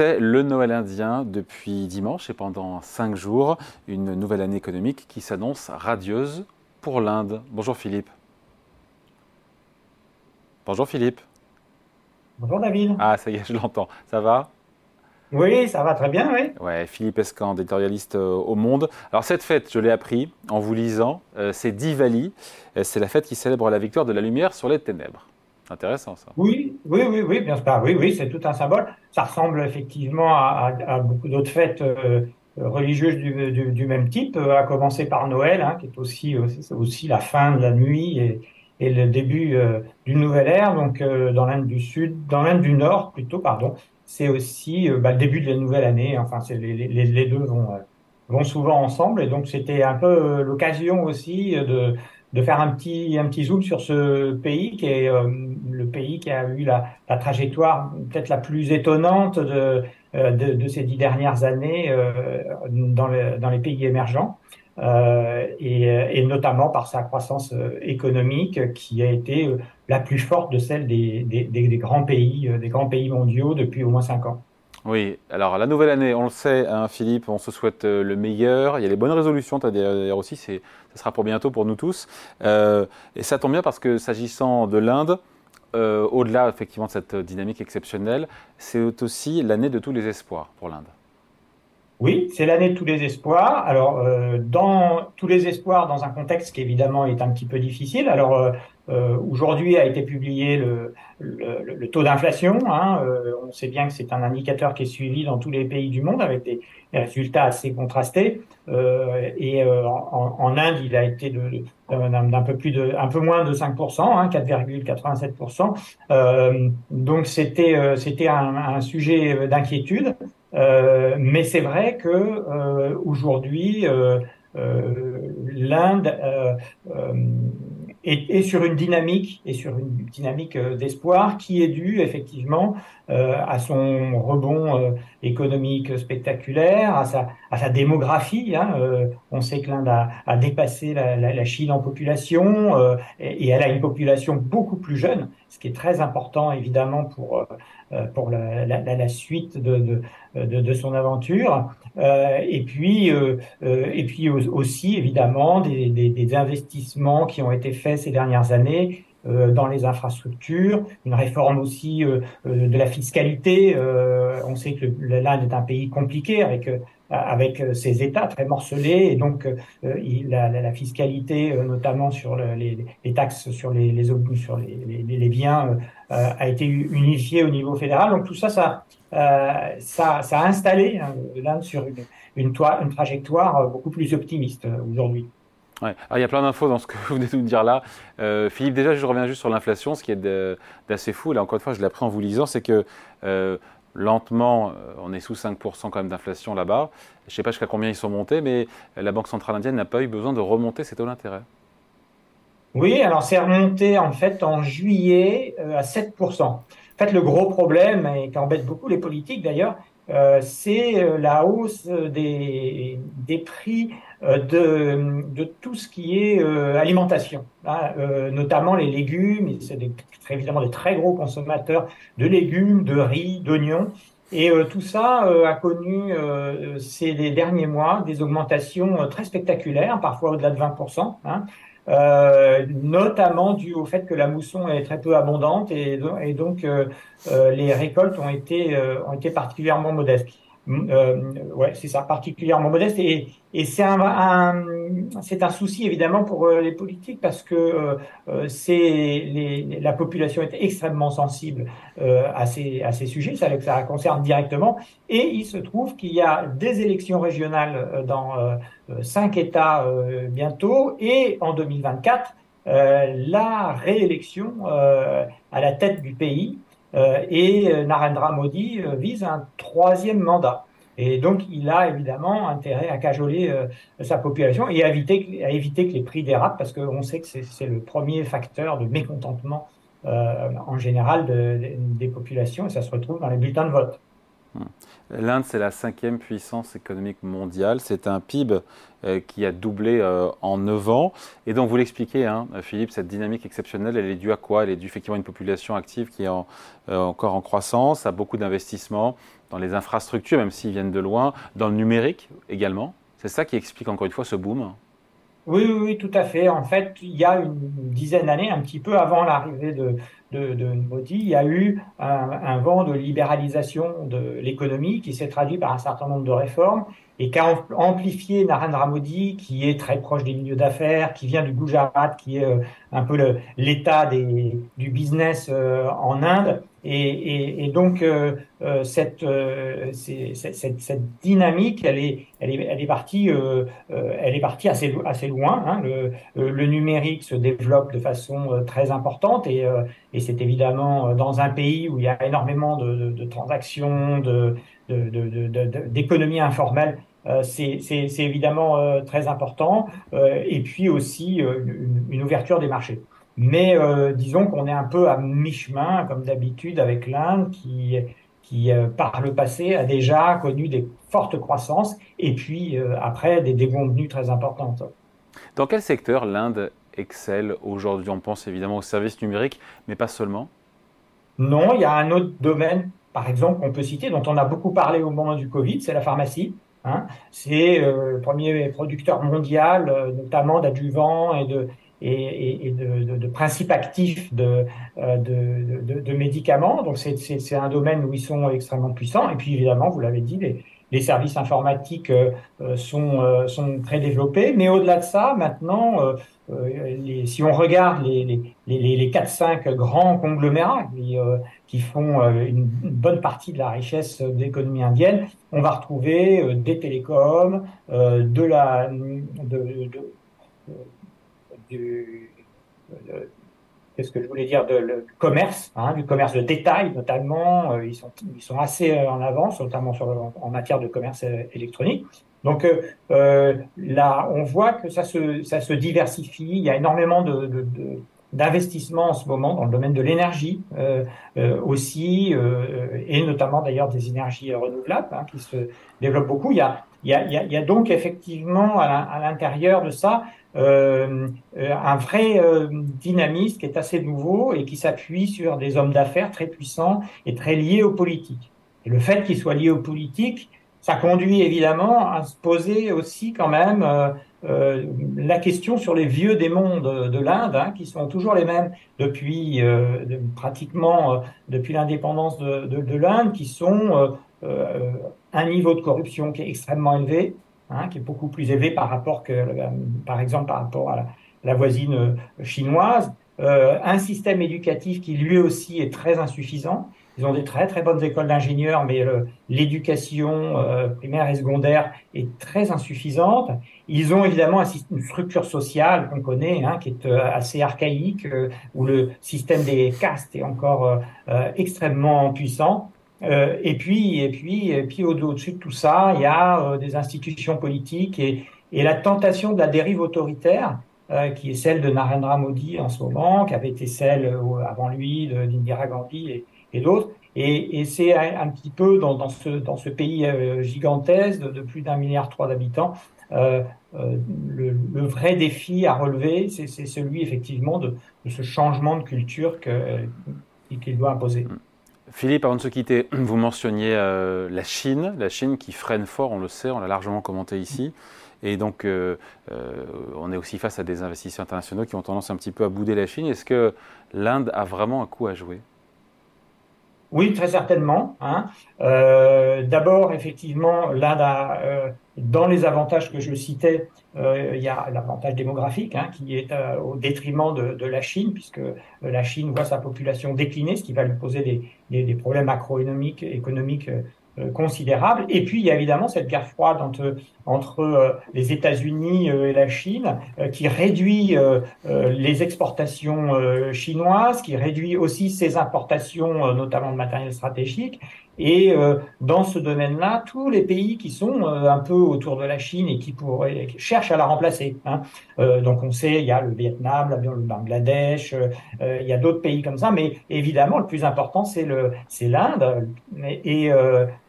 C'est le Noël indien depuis dimanche et pendant cinq jours, une nouvelle année économique qui s'annonce radieuse pour l'Inde. Bonjour Philippe. Bonjour Philippe. Bonjour David. Ah, ça y est, je l'entends. Ça va? Oui, ça va très bien, oui. Ouais, Philippe Escan, éditorialiste euh, au Monde. Alors cette fête, je l'ai appris en vous lisant, euh, c'est Diwali. Euh, c'est la fête qui célèbre la victoire de la lumière sur les ténèbres. Intéressant ça. Oui, oui, oui, oui, bien sûr. Oui, oui, c'est tout un symbole. Ça ressemble effectivement à, beaucoup d'autres fêtes religieuses du, même type, à commencer par Noël, hein, qui est aussi, aussi la fin de la nuit et, et le début euh, d'une nouvelle ère. Donc euh, dans l'Inde du Sud, dans l'Inde du Nord plutôt, pardon, c'est aussi euh, bah, le début de la nouvelle année. Enfin, les, les, les, deux vont vont souvent ensemble et donc c'était un peu l'occasion aussi de de faire un petit un petit zoom sur ce pays qui est le pays qui a eu la, trajectoire peut-être la plus étonnante de, de, de ces dix dernières années dans, les, dans les pays émergents. Euh, et, euh, notamment par sa croissance euh, économique qui a été la plus forte de celle des, des, grands pays, des grands pays mondiaux depuis au moins cinq ans. Oui, alors la nouvelle année, on le sait, hein, Philippe, on se souhaite le meilleur. Il y a les bonnes résolutions, d'ailleurs aussi, ça sera pour bientôt pour nous tous. Euh, et ça tombe bien parce que s'agissant de l'Inde, euh, au-delà effectivement de cette dynamique exceptionnelle, c'est aussi l'année de tous les espoirs pour l'Inde. Oui, c'est l'année de tous les espoirs. Alors, euh, dans tous les espoirs, dans un contexte qui évidemment est un petit peu difficile. Alors, euh, euh aujourd'hui a été publié le, le, le taux d'inflation. Hein, euh, on sait bien que c'est un indicateur qui est suivi dans tous les pays du monde avec des, résultats assez contrastés. Euh, et en, en, Inde, il a été d'un peu plus de, un peu moins de 5%, hein, 4,87%. donc, c'était c'était un, un sujet d'inquiétude. Euh, mais c'est vrai que euh, aujourd'hui, euh, l'Inde est, est, sur une dynamique et sur une dynamique d'espoir qui est due effectivement à son rebond économique spectaculaire, à sa, à sa démographie. Hein. on sait que l'Inde a, a, dépassé la, la, la, Chine en population et, et, elle a une population beaucoup plus jeune, ce qui est très important évidemment pour euh, pour la, la, la suite de, de, de, son aventure. Euh, et puis, euh, et puis aussi, évidemment, des, des, des, investissements qui ont été faits ces dernières années dans les infrastructures, une réforme aussi de la fiscalité. on sait que l'Inde est un pays compliqué avec avec ses États très morcelés et donc la, la, fiscalité, notamment sur les, taxes sur les, biens, euh, a été unifié au niveau fédéral. Donc tout ça, ça, euh, ça, a installé hein, l'Inde sur une, trajectoire beaucoup plus optimiste euh, aujourd'hui. Il y a plein d'infos dans ce que vous venez de nous dire là. Euh, Philippe, déjà, je reviens juste sur l'inflation, ce qui est d'assez fou. Là, encore une fois, je l'ai appris en vous lisant, c'est que euh, lentement, on est sous 5% quand même d'inflation là-bas. Je ne sais pas jusqu'à combien ils sont montés, mais la Banque centrale indienne n'a pas eu besoin de remonter ses taux d'intérêt. Oui, alors c'est remonté en fait en juillet euh, à 7%. En fait, le gros problème, et qui embête beaucoup les politiques d'ailleurs, euh, c'est euh, la hausse des, prix de, de tout ce qui est alimentation, hein, notamment les légumes. C'est évidemment des très gros consommateurs de légumes, de riz, d'oignons. Et tout ça a connu ces derniers mois des augmentations très spectaculaires, parfois au-delà de 20%. Hein, euh, notamment dû au fait que la mousson est très peu abondante et, donc euh, euh, les récoltes ont été, ont été particulièrement modestes. Euh, ouais, c'est ça, particulièrement modeste. Et, c'est un, un c'est un souci évidemment pour euh, les politiques parce que euh, c'est la population est extrêmement sensible à ces à ces sujets, ça, ça la concerne directement. Et il se trouve qu'il y a des élections régionales dans cinq États bientôt et en 2024 la réélection à la tête du pays. Euh, et euh, Narendra Modi euh, vise un troisième mandat. Et donc, il a évidemment intérêt à cajoler sa population et à éviter, à éviter que les prix dérapent, parce qu'on sait que c'est le premier facteur de mécontentement en général des populations, et ça se retrouve dans les bulletins de vote. Hmm. L'Inde, c'est la cinquième puissance économique mondiale. C'est un PIB euh, qui a doublé euh, en 9 ans. Et donc, vous l'expliquez, hein, Philippe, cette dynamique exceptionnelle, elle est due à quoi? Elle est due effectivement à une population active qui est euh, encore en croissance, à beaucoup d'investissements, dans les infrastructures, même s'ils viennent de loin, dans le numérique également. C'est ça qui explique encore une fois ce boom? Oui, oui, oui, tout à fait. En fait, il y a une dizaine d'années, un petit peu avant l'arrivée de, de, de, Modi, il y a eu un, un vent de libéralisation de l'économie qui s'est traduit par un certain nombre de réformes et qui a amplifié Narendra Modi, qui est très proche des milieux d'affaires, qui vient du Gujarat, qui est euh, un peu l'état du business euh, en Inde. Et, et, et donc euh, cette, cette, cette, dynamique, elle est, elle est, elle est partie, elle est partie assez, assez loin. Hein. Le, le, numérique se développe de façon très importante et, et c'est évidemment dans un pays où il y a énormément de, de, de transactions, de, d'économie informelle euh, c'est évidemment euh, très important, euh, et puis aussi une, ouverture des marchés. Mais disons qu'on est un peu à mi-chemin, comme d'habitude, avec l'Inde, qui, qui par le passé a déjà connu des fortes croissances, et puis après des déconvenues très importantes. Dans quel secteur l'Inde excelle aujourd'hui? On pense évidemment aux services numériques, mais pas seulement Non, il y a un autre domaine, par exemple, qu'on peut citer, dont on a beaucoup parlé au moment du Covid, c'est la pharmacie. Hein. C'est euh, le premier producteur mondial, euh, notamment d'adjuvants et de, et, et de, de, principes actifs de, euh, de, de médicaments. Donc c'est un domaine où ils sont extrêmement puissants. Et puis évidemment, vous l'avez dit, les, les, services informatiques sont, sont très développés. Mais au-delà de ça, maintenant, euh, si on regarde les, les, les, les 4-5 grands conglomérats qui, euh, font euh, une, bonne partie de la richesse de l'économie indienne, on va retrouver des télécoms, de la, de, du, qu'est-ce que je voulais dire, de commerce, hein, du commerce de détail notamment. ils, sont, ils sont assez en avance, notamment sur, en matière de commerce électronique. Donc euh, euh, là, on voit que ça se, ça se diversifie. Il y a énormément de, de, d'investissement en ce moment dans le domaine de l'énergie euh, euh aussi, euh, et notamment d'ailleurs des énergies renouvelables hein, qui se développent beaucoup. Il y a, il y a, il y a donc effectivement à l'intérieur de ça euh, un vrai dynamisme qui est assez nouveau et qui s'appuie sur des hommes d'affaires très puissants et très liés aux politiques. Et le fait qu'ils soient liés aux politiques, ça conduit évidemment à se poser aussi quand même euh, euh, la question sur les vieux démons de, de l'Inde, hein, qui sont toujours les mêmes depuis euh, pratiquement euh, depuis l'indépendance de, de, de l'Inde, qui sont euh, un niveau de corruption qui est extrêmement élevé, hein, qui est beaucoup plus élevé par rapport que, par exemple, par rapport à la, voisine chinoise, un système éducatif qui lui aussi est très insuffisant ils ont des très très bonnes écoles d'ingénieurs, mais l'éducation euh, primaire et secondaire est très insuffisante. Ils ont évidemment une structure sociale qu'on connaît, hein, qui est euh, assez archaïque, euh, où le système des castes est encore extrêmement puissant. Et puis, et puis, et puis au-dessus de tout ça, il y a des institutions politiques et, la tentation de la dérive autoritaire, qui est celle de Narendra Modi en ce moment, qui avait été celle avant lui d'Indira Gandhi et, d'autres. Et, c'est un, petit peu dans, ce, dans ce pays euh, gigantesque de, plus d'un milliard trois d'habitants, euh, euh, le, vrai défi à relever, c'est celui effectivement de, de, ce changement de culture qu'il doit imposer. Philippe, avant de se quitter, vous mentionniez euh, la Chine, la Chine qui freine fort, on le sait, on l'a largement commenté ici. Et donc, euh, euh, on est aussi face à des investisseurs internationaux qui ont tendance un petit peu à bouder la Chine. Est-ce que l'Inde a vraiment un coup à jouer? Oui, très certainement. Hein. Euh, D'abord, effectivement, a, euh, dans les avantages que je citais, euh, il y a l'avantage démographique hein, qui est au détriment de, la Chine, puisque la Chine voit sa population décliner, ce qui va lui poser des, des, problèmes macroéconomiques économiques considérable. Et puis, il y a évidemment cette guerre froide entre, entre euh, les États-Unis euh, et la Chine qui réduit les exportations chinoises, qui réduit aussi ses importations, notamment de matériel stratégique. Et dans ce domaine-là, tous les pays qui sont un peu autour de la Chine et qui pourraient, cherchent à la remplacer. Hein. donc on sait, il y a le Vietnam, le Bangladesh, il y a d'autres pays comme ça, mais évidemment le plus important c'est le c'est l'Inde. Et,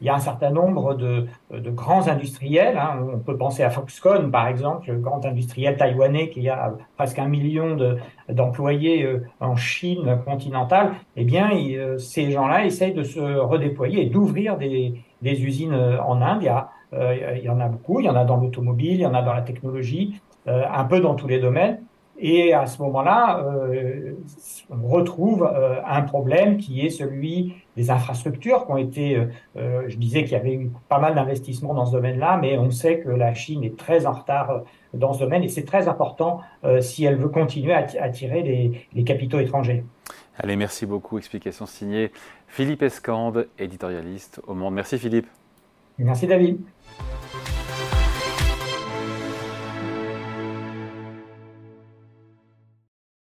il y a un certain nombre de, grands industriels. Hein. On peut penser à Foxconn, par exemple, le grand industriel taïwanais qui a presque un million d'employés euh, en Chine continentale. Eh bien, euh, ces gens-là essayent de se redéployer est d'ouvrir des, usines en Inde. Il y, a, il y en a beaucoup, il y en a dans l'automobile, il y en a dans la technologie, un peu dans tous les domaines. Et à ce moment-là, euh, on retrouve euh, un problème qui est celui des infrastructures qui ont été, euh, je disais qu'il y avait eu pas mal d'investissements dans ce domaine-là, mais on sait que la Chine est très en retard dans ce domaine et c'est très important si elle veut continuer à attirer les capitaux étrangers. Allez, merci beaucoup. Explication signée Philippe Escande, éditorialiste au Monde. Merci Philippe. Merci David.